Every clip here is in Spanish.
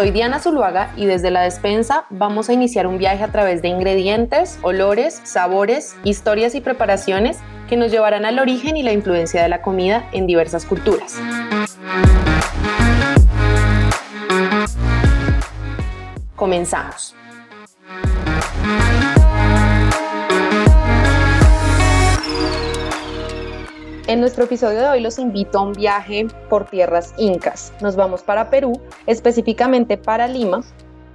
Soy Diana Zuluaga y desde la despensa vamos a iniciar un viaje a través de ingredientes, olores, sabores, historias y preparaciones que nos llevarán al origen y la influencia de la comida en diversas culturas. Comenzamos. En nuestro episodio de hoy los invito a un viaje por tierras incas. Nos vamos para Perú, específicamente para Lima.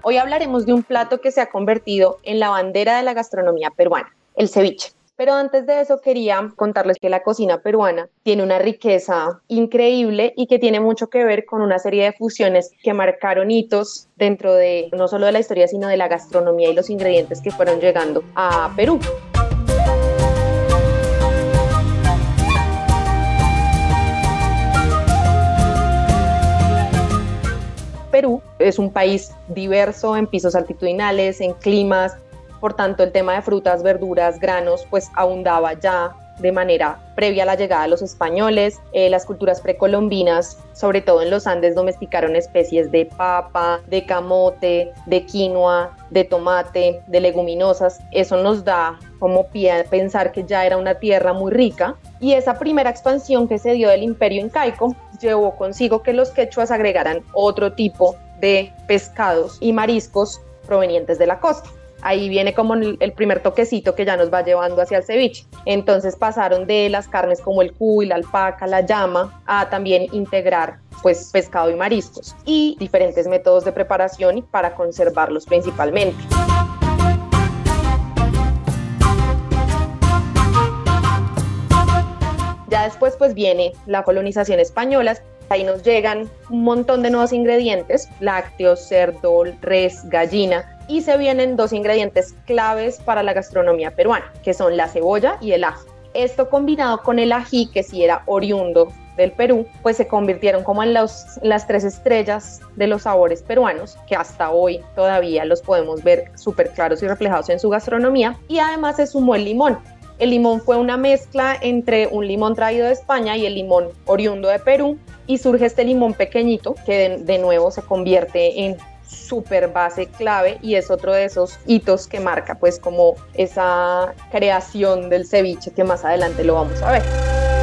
Hoy hablaremos de un plato que se ha convertido en la bandera de la gastronomía peruana, el ceviche. Pero antes de eso quería contarles que la cocina peruana tiene una riqueza increíble y que tiene mucho que ver con una serie de fusiones que marcaron hitos dentro de no solo de la historia, sino de la gastronomía y los ingredientes que fueron llegando a Perú. Perú es un país diverso en pisos altitudinales, en climas, por tanto el tema de frutas, verduras, granos, pues abundaba ya de manera previa a la llegada de los españoles. Eh, las culturas precolombinas, sobre todo en los Andes, domesticaron especies de papa, de camote, de quinoa, de tomate, de leguminosas. Eso nos da como pie a pensar que ya era una tierra muy rica. Y esa primera expansión que se dio del imperio incaico llevó consigo que los quechuas agregaran otro tipo de pescados y mariscos provenientes de la costa ahí viene como el primer toquecito que ya nos va llevando hacia el ceviche. Entonces pasaron de las carnes como el cuy, la alpaca, la llama, a también integrar pues pescado y mariscos y diferentes métodos de preparación para conservarlos principalmente. Ya después pues viene la colonización española, ahí nos llegan un montón de nuevos ingredientes, lácteos, cerdo, res, gallina, y se vienen dos ingredientes claves para la gastronomía peruana, que son la cebolla y el ajo. Esto combinado con el ají, que si era oriundo del Perú, pues se convirtieron como en las tres estrellas de los sabores peruanos, que hasta hoy todavía los podemos ver súper claros y reflejados en su gastronomía. Y además se sumó el limón. El limón fue una mezcla entre un limón traído de España y el limón oriundo de Perú, y surge este limón pequeñito que de nuevo se convierte en super base clave y es otro de esos hitos que marca pues como esa creación del ceviche que más adelante lo vamos a ver.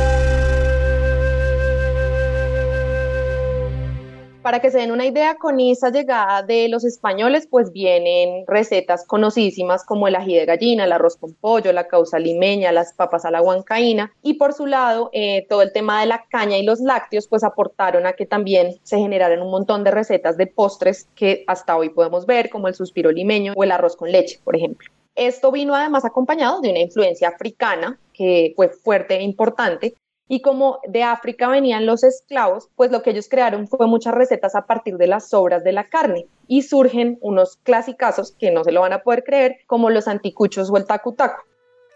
Para que se den una idea, con esa llegada de los españoles, pues vienen recetas conocidísimas como el ají de gallina, el arroz con pollo, la causa limeña, las papas a la huancaína. Y por su lado, eh, todo el tema de la caña y los lácteos, pues aportaron a que también se generaran un montón de recetas de postres que hasta hoy podemos ver, como el suspiro limeño o el arroz con leche, por ejemplo. Esto vino además acompañado de una influencia africana que fue fuerte e importante, y como de África venían los esclavos, pues lo que ellos crearon fue muchas recetas a partir de las sobras de la carne y surgen unos clasicazos que no se lo van a poder creer, como los anticuchos o el tacu-tacu.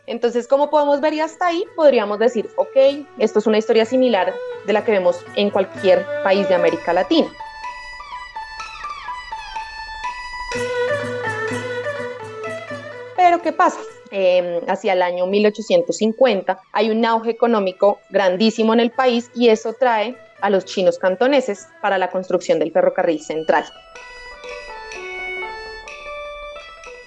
Entonces, como podemos ver y hasta ahí, podríamos decir, ok, esto es una historia similar de la que vemos en cualquier país de América Latina. Pero, ¿qué pasa? Em, hacia el año 1850, hay un auge económico grandísimo en el país y eso trae a los chinos cantoneses para la construcción del ferrocarril central.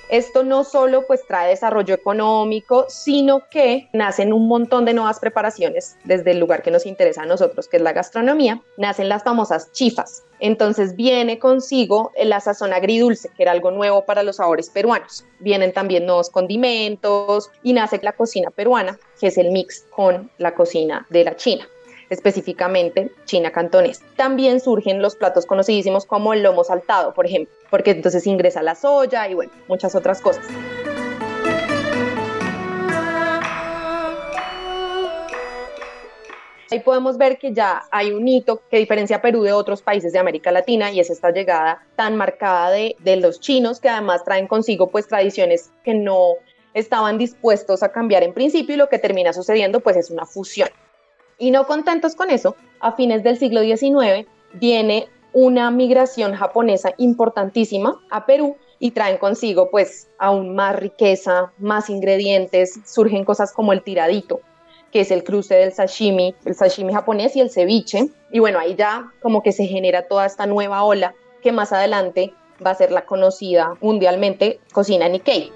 Esto no solo pues trae desarrollo económico, sino que nacen un montón de nuevas preparaciones desde el lugar que nos interesa a nosotros, que es la gastronomía. Nacen las famosas chifas. Entonces viene consigo la sazón agridulce, que era algo nuevo para los sabores peruanos. Vienen también nuevos condimentos y nace la cocina peruana, que es el mix con la cocina de la China específicamente China cantonés. También surgen los platos conocidísimos como el lomo saltado, por ejemplo, porque entonces ingresa la soya y bueno, muchas otras cosas. Ahí podemos ver que ya hay un hito que diferencia a Perú de otros países de América Latina y es esta llegada tan marcada de, de los chinos que además traen consigo pues tradiciones que no estaban dispuestos a cambiar en principio y lo que termina sucediendo pues es una fusión. Y no contentos con eso, a fines del siglo XIX viene una migración japonesa importantísima a Perú y traen consigo pues aún más riqueza, más ingredientes, surgen cosas como el tiradito, que es el cruce del sashimi, el sashimi japonés y el ceviche. Y bueno, ahí ya como que se genera toda esta nueva ola que más adelante va a ser la conocida mundialmente cocina Nikkei.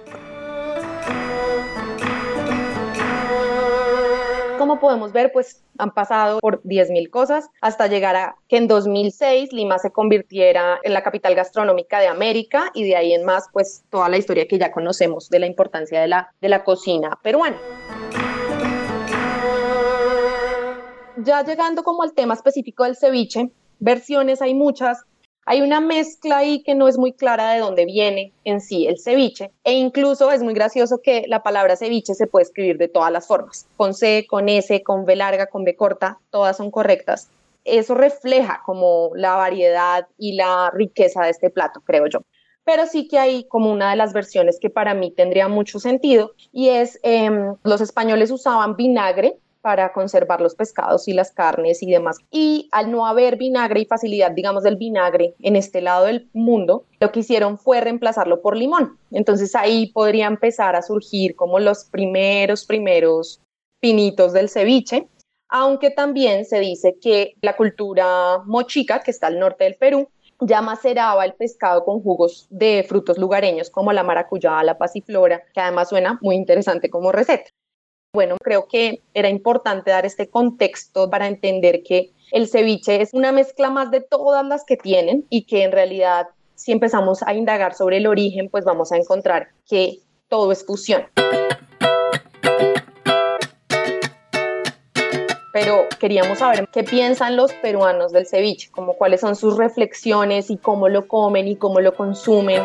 Como podemos ver, pues han pasado por 10.000 cosas hasta llegar a que en 2006 Lima se convirtiera en la capital gastronómica de América y de ahí en más, pues toda la historia que ya conocemos de la importancia de la, de la cocina peruana. Ya llegando como al tema específico del ceviche, versiones hay muchas, hay una mezcla ahí que no es muy clara de dónde viene en sí el ceviche e incluso es muy gracioso que la palabra ceviche se puede escribir de todas las formas, con C, con S, con B larga, con B corta, todas son correctas. Eso refleja como la variedad y la riqueza de este plato, creo yo. Pero sí que hay como una de las versiones que para mí tendría mucho sentido y es em, los españoles usaban vinagre para conservar los pescados y las carnes y demás. Y al no haber vinagre y facilidad, digamos, del vinagre en este lado del mundo, lo que hicieron fue reemplazarlo por limón. Entonces ahí podría empezar a surgir como los primeros, primeros pinitos del ceviche, aunque también se dice que la cultura mochica, que está al norte del Perú, ya maceraba el pescado con jugos de frutos lugareños como la maracuyá, la pasiflora, que además suena muy interesante como receta. Bueno, creo que era importante dar este contexto para entender que el ceviche es una mezcla más de todas las que tienen y que en realidad si empezamos a indagar sobre el origen, pues vamos a encontrar que todo es fusión. Pero queríamos saber qué piensan los peruanos del ceviche, como cuáles son sus reflexiones y cómo lo comen y cómo lo consumen.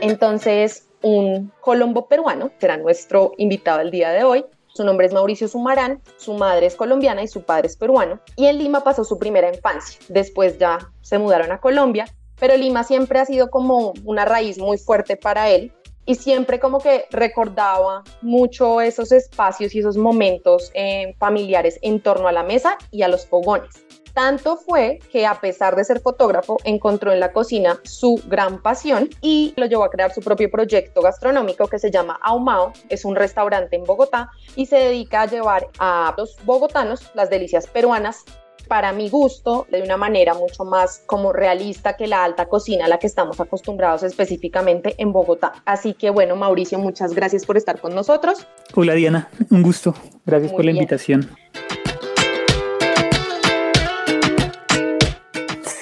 Entonces, un colombo peruano, será nuestro invitado el día de hoy. Su nombre es Mauricio Sumarán, su madre es colombiana y su padre es peruano. Y en Lima pasó su primera infancia. Después ya se mudaron a Colombia, pero Lima siempre ha sido como una raíz muy fuerte para él y siempre como que recordaba mucho esos espacios y esos momentos eh, familiares en torno a la mesa y a los fogones. Tanto fue que a pesar de ser fotógrafo, encontró en la cocina su gran pasión y lo llevó a crear su propio proyecto gastronómico que se llama Aumao. Es un restaurante en Bogotá y se dedica a llevar a los bogotanos las delicias peruanas para mi gusto, de una manera mucho más como realista que la alta cocina a la que estamos acostumbrados específicamente en Bogotá. Así que bueno, Mauricio, muchas gracias por estar con nosotros. Hola Diana, un gusto. Gracias por la invitación.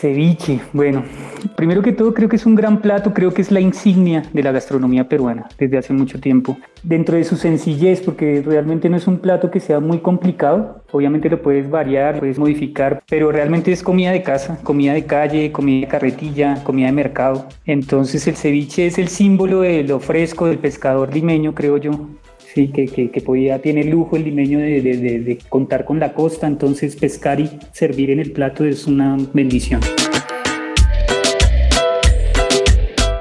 Ceviche, bueno, primero que todo creo que es un gran plato, creo que es la insignia de la gastronomía peruana desde hace mucho tiempo. Dentro de su sencillez, porque realmente no es un plato que sea muy complicado, obviamente lo puedes variar, puedes modificar, pero realmente es comida de casa, comida de calle, comida de carretilla, comida de mercado. Entonces el ceviche es el símbolo de lo fresco del pescador limeño, creo yo, Sí, que, que, podía, tiene lujo el limeño de, de, de, contar con la costa, entonces pescar y servir en el plato es una bendición.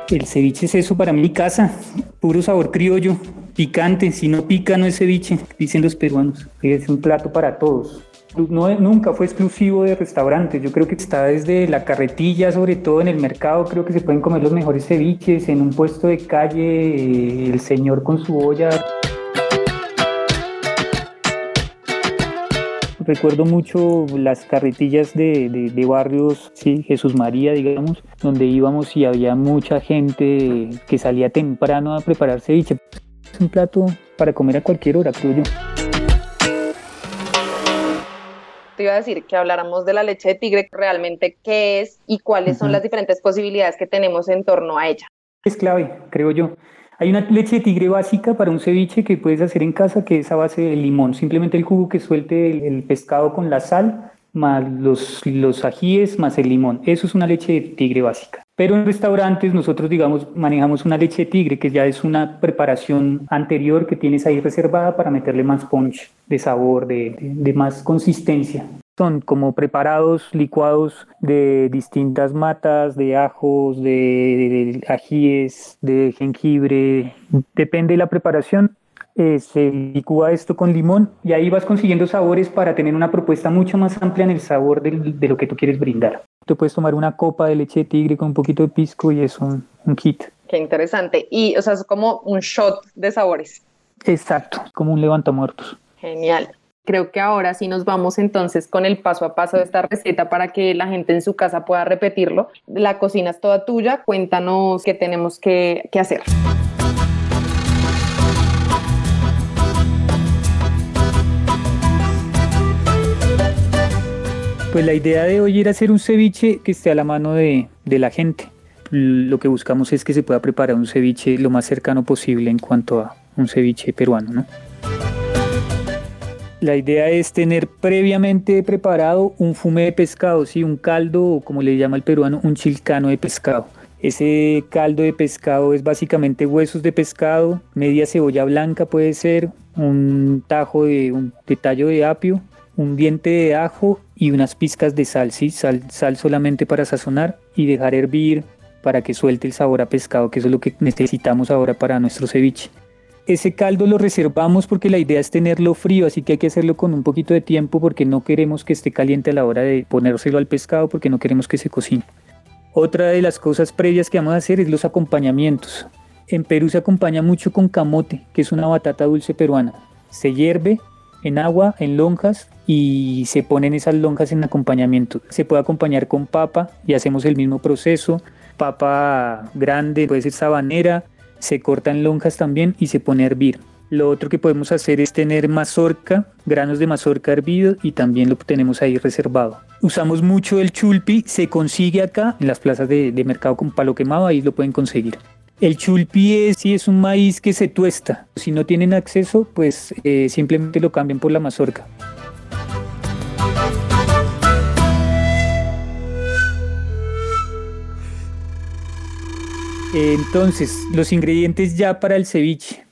El ceviche es eso para mi casa, puro sabor criollo, picante, si no pica no es ceviche, dicen los peruanos, es un plato para todos. No, nunca fue exclusivo de restaurantes, yo creo que está desde la carretilla, sobre todo en el mercado, creo que se pueden comer los mejores ceviches, en un puesto de calle, eh, el señor con su olla. Recuerdo mucho las carretillas de, barrios, sí, Jesús María, digamos, donde íbamos y había mucha gente que salía temprano a preparar ceviche. Es un plato para comer a cualquier hora, creo yo. Te iba a decir que habláramos de la leche de tigre, realmente qué es y cuáles son las diferentes posibilidades que tenemos en torno a ella. Es clave, creo yo. Hay una leche de tigre básica para un ceviche que puedes hacer en casa que es a base de limón. Simplemente el jugo que suelte el, pescado con la sal, más los, ajíes, más el limón. Eso es una leche de tigre básica. Pero en restaurantes nosotros, digamos, manejamos una leche de tigre que ya es una preparación anterior que tienes ahí reservada para meterle más punch de sabor, de más consistencia son como preparados licuados de distintas matas, de ajos, de, ajíes, de jengibre, depende de la preparación. eh, se licúa esto con limón y ahí vas consiguiendo sabores para tener una propuesta mucho más amplia en el sabor de lo que tú quieres brindar. Tú puedes tomar una copa de leche de tigre con un poquito de pisco y es un, un kit. Qué interesante. Y, o sea, es como un shot de sabores. Exacto, como un levantamuertos. Genial. Creo que ahora sí nos vamos entonces con el paso a paso de esta receta para que la gente en su casa pueda repetirlo. La cocina es toda tuya. Cuéntanos qué tenemos que, que hacer. Pues la idea de hoy era hacer un ceviche que esté a la mano de, de la gente. Lo que buscamos es que se pueda preparar un ceviche lo más cercano posible en cuanto a un ceviche peruano, ¿no? La idea es tener previamente preparado un fume de pescado, ¿sí? un caldo o como le llama el peruano, un chilcano de pescado. Ese caldo de pescado es básicamente huesos de pescado, media cebolla blanca puede ser, un tajo de, un tallo de apio, un diente de ajo y unas pizcas de sal, sal, solamente para sazonar y dejar hervir para que suelte el sabor a pescado, que es lo que necesitamos ahora para nuestro ceviche. Ese caldo lo reservamos porque la idea es tenerlo frío, así que hay que hacerlo con un poquito de tiempo porque no queremos que esté caliente a la hora de ponérselo al pescado porque no queremos que se cocine. Otra de las cosas previas que vamos a hacer es los acompañamientos. En Perú se acompaña mucho con camote, que es una batata dulce peruana. Se hierve en agua, en lonjas, y se ponen esas lonjas en acompañamiento. Se puede acompañar con papa y hacemos el mismo proceso. Papa grande, puede ser sabanera, se cortan lonjas también y se pone a hervir. Lo otro que podemos hacer es tener mazorca, granos de mazorca hervido y también lo tenemos ahí reservado. Usamos mucho el chulpi, se consigue acá en las plazas de, mercado con palo quemado, ahí lo pueden conseguir. El chulpi es, es un maíz que se tuesta. Si no tienen acceso, pues eh, simplemente lo cambian por la mazorca. Entonces, los ingredientes ya para el ceviche.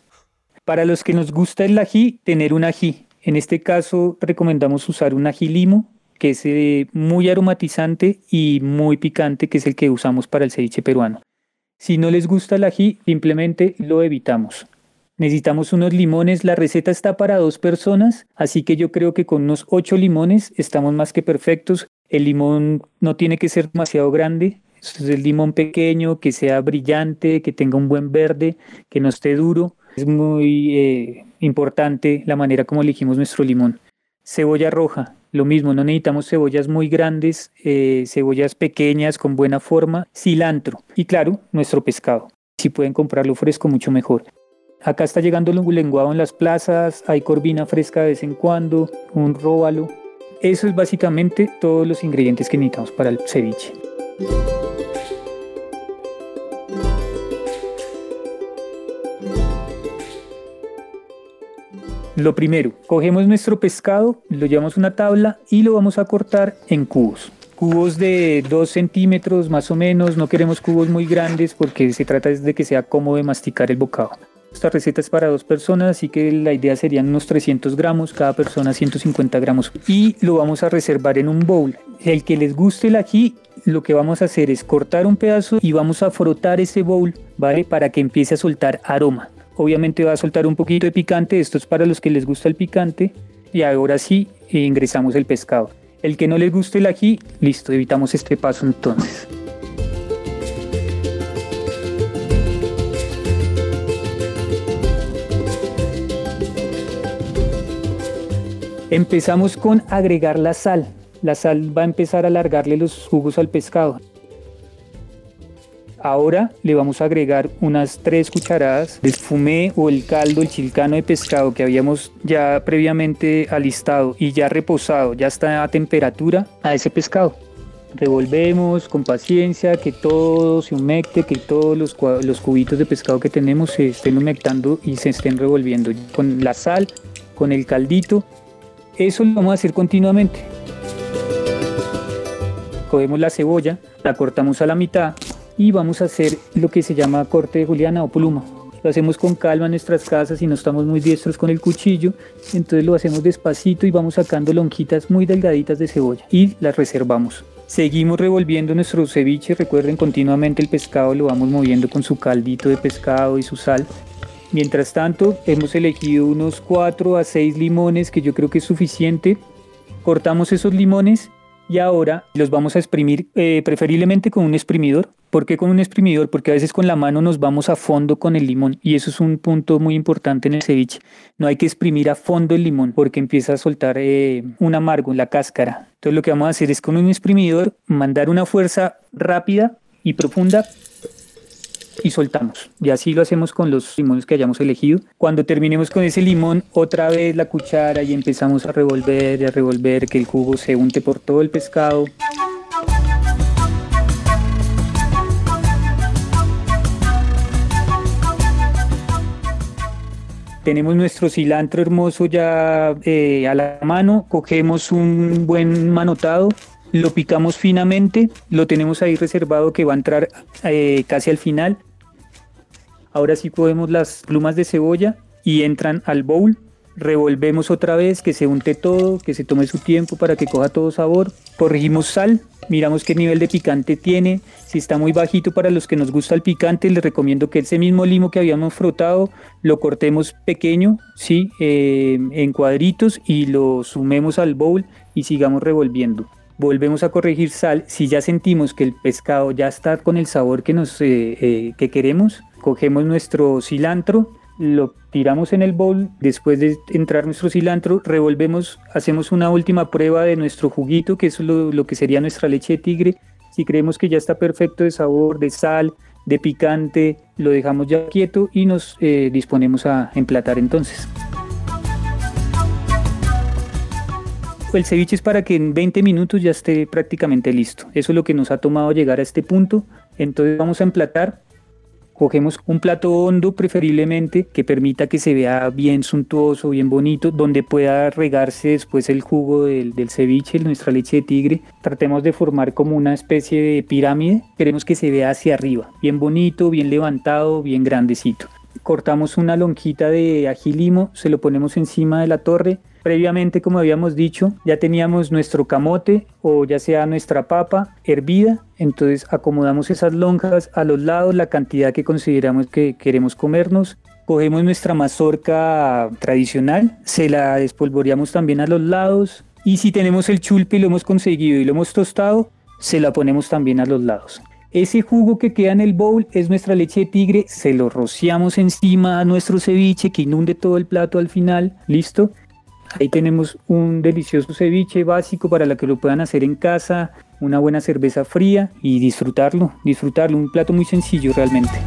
Para los que nos gusta el ají, tener un ají. En este caso, recomendamos usar un ají limo, que es eh, muy aromatizante y muy picante, que es el que usamos para el ceviche peruano. Si no les gusta el ají, simplemente lo evitamos. Necesitamos unos limones, la receta está para dos personas, así que yo creo que con unos ocho limones estamos más que perfectos. El limón no tiene que ser demasiado grande, es el limón pequeño, que sea brillante, que tenga un buen verde, que no esté duro. Es muy eh, importante la manera como elegimos nuestro limón. Cebolla roja, lo mismo, no necesitamos cebollas muy grandes, eh, cebollas pequeñas con buena forma, cilantro y claro, nuestro pescado. Si pueden comprarlo fresco, mucho mejor. Acá está llegando el lenguado en las plazas, hay corvina fresca de vez en cuando, un róbalo. Eso es básicamente todos los ingredientes que necesitamos para el ceviche. Lo primero, cogemos nuestro pescado, lo llevamos a una tabla y lo vamos a cortar en cubos. Cubos de 2 centímetros más o menos, no queremos cubos muy grandes porque se trata de que sea cómodo de masticar el bocado. Esta receta es para dos personas, así que la idea serían unos 300 gramos, cada persona 150 gramos. Y lo vamos a reservar en un bowl. El que les guste el ají, lo que vamos a hacer es cortar un pedazo y vamos a frotar ese bowl, ¿vale? Para que empiece a soltar aroma. Obviamente va a soltar un poquito de picante, esto es para los que les gusta el picante. Y ahora sí ingresamos el pescado. El que no les guste el ají, listo, evitamos este paso entonces. Empezamos con agregar la sal. La sal va a empezar a alargarle los jugos al pescado. Ahora le vamos a agregar unas 3 cucharadas del fumé o el caldo, el chilcano de pescado que habíamos ya previamente alistado y ya reposado, ya está a temperatura a ese pescado. Revolvemos con paciencia que todo se humecte, que todos los, los cubitos de pescado que tenemos se estén humectando y se estén revolviendo con la sal, con el caldito. Eso lo vamos a hacer continuamente. Cogemos la cebolla, la cortamos a la mitad y vamos a hacer lo que se llama corte de juliana o pluma. Lo hacemos con calma en nuestras casas y no estamos muy diestros con el cuchillo, entonces lo hacemos despacito y vamos sacando lonjitas muy delgaditas de cebolla y las reservamos. Seguimos revolviendo nuestro ceviche, recuerden continuamente el pescado lo vamos moviendo con su caldito de pescado y su sal. Mientras tanto, hemos elegido unos 4 a 6 limones que yo creo que es suficiente. Cortamos esos limones y ahora los vamos a exprimir eh, preferiblemente con un exprimidor. ¿Por qué con un exprimidor? Porque a veces con la mano nos vamos a fondo con el limón y eso es un punto muy importante en el ceviche. No hay que exprimir a fondo el limón porque empieza a soltar eh, un amargo en la cáscara. Entonces lo que vamos a hacer es con un exprimidor mandar una fuerza rápida y profunda y soltamos. Y así lo hacemos con los limones que hayamos elegido. Cuando terminemos con ese limón, otra vez la cuchara y empezamos a revolver y a revolver que el jugo se unte por todo el pescado. tenemos nuestro cilantro hermoso ya eh, a la mano, cogemos un buen manotado, lo picamos finamente, lo tenemos ahí reservado que va a entrar eh, casi al final Ahora sí podemos las plumas de cebolla y entran al bowl. Revolvemos otra vez, que se unte todo, que se tome su tiempo para que coja todo sabor. Corregimos sal, miramos qué nivel de picante tiene. Si está muy bajito para los que nos gusta el picante, les recomiendo que ese mismo limo que habíamos frotado lo cortemos pequeño, ¿sí? Eh, en cuadritos y lo sumemos al bowl y sigamos revolviendo volvemos a corregir sal. Si ya sentimos que el pescado ya está con el sabor que, nos, eh, eh, que queremos, cogemos nuestro cilantro, lo tiramos en el bowl, después de entrar nuestro cilantro, revolvemos, hacemos una última prueba de nuestro juguito, que es lo, que sería nuestra leche de tigre. Si creemos que ya está perfecto de sabor, de sal, de picante, lo dejamos ya quieto y nos eh, disponemos a emplatar entonces. El ceviche es para que en 20 minutos ya esté prácticamente listo. Eso es lo que nos ha tomado llegar a este punto. Entonces vamos a emplatar Cogemos un plato hondo preferiblemente que permita que se vea bien suntuoso, bien bonito, donde pueda regarse después el jugo del, del ceviche, nuestra leche de tigre. Tratemos de formar como una especie de pirámide. Queremos que se vea hacia arriba, bien bonito, bien levantado, bien grandecito. Cortamos una lonjita de ají limo, se lo ponemos encima de la torre Previamente, como habíamos dicho, ya teníamos nuestro camote o ya sea nuestra papa hervida, entonces acomodamos esas lonjas a los lados, la cantidad que consideramos que queremos comernos. Cogemos nuestra mazorca tradicional, se la despolvoreamos también a los lados y si tenemos el chulpe y lo hemos conseguido y lo hemos tostado, se la ponemos también a los lados. Ese jugo que queda en el bowl es nuestra leche de tigre, se lo rociamos encima a nuestro ceviche que inunde todo el plato al final, listo. Ahí tenemos un delicioso ceviche básico para la que lo puedan hacer en casa, una buena cerveza fría y disfrutarlo, disfrutarlo, un plato muy sencillo realmente.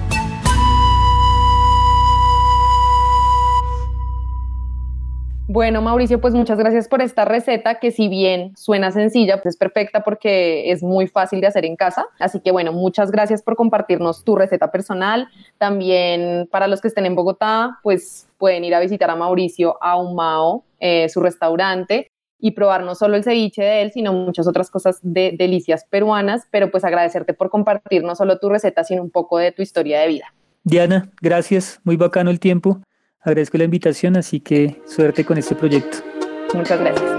Bueno, Mauricio, pues muchas gracias por esta receta que si bien suena sencilla, pues es perfecta porque es muy fácil de hacer en casa. Así que bueno, muchas gracias por compartirnos tu receta personal. También para los que estén en Bogotá, pues pueden ir a visitar a Mauricio a Humao, eh, su restaurante, y probar no solo el ceviche de él, sino muchas otras cosas de delicias peruanas, pero pues agradecerte por compartir no solo tu receta, sino un poco de tu historia de vida. Diana, gracias, muy bacano el tiempo. Agradezco la invitación, así que suerte con este proyecto. Muchas gracias.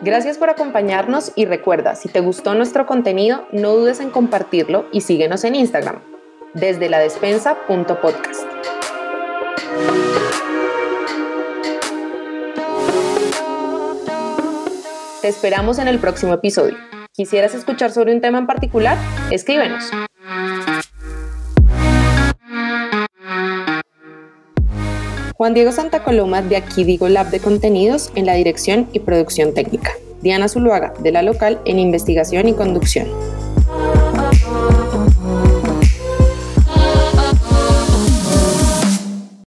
Gracias por acompañarnos y recuerda, si te gustó nuestro contenido, no dudes en compartirlo y síguenos en Instagram, desde la despensa.podcast. Te esperamos en el próximo episodio. ¿Quisieras escuchar sobre un tema en particular? Escríbenos. Juan Diego Santa Coloma de Aquí Digo Lab de Contenidos en la dirección y producción técnica. Diana Zuluaga de la local en investigación y conducción.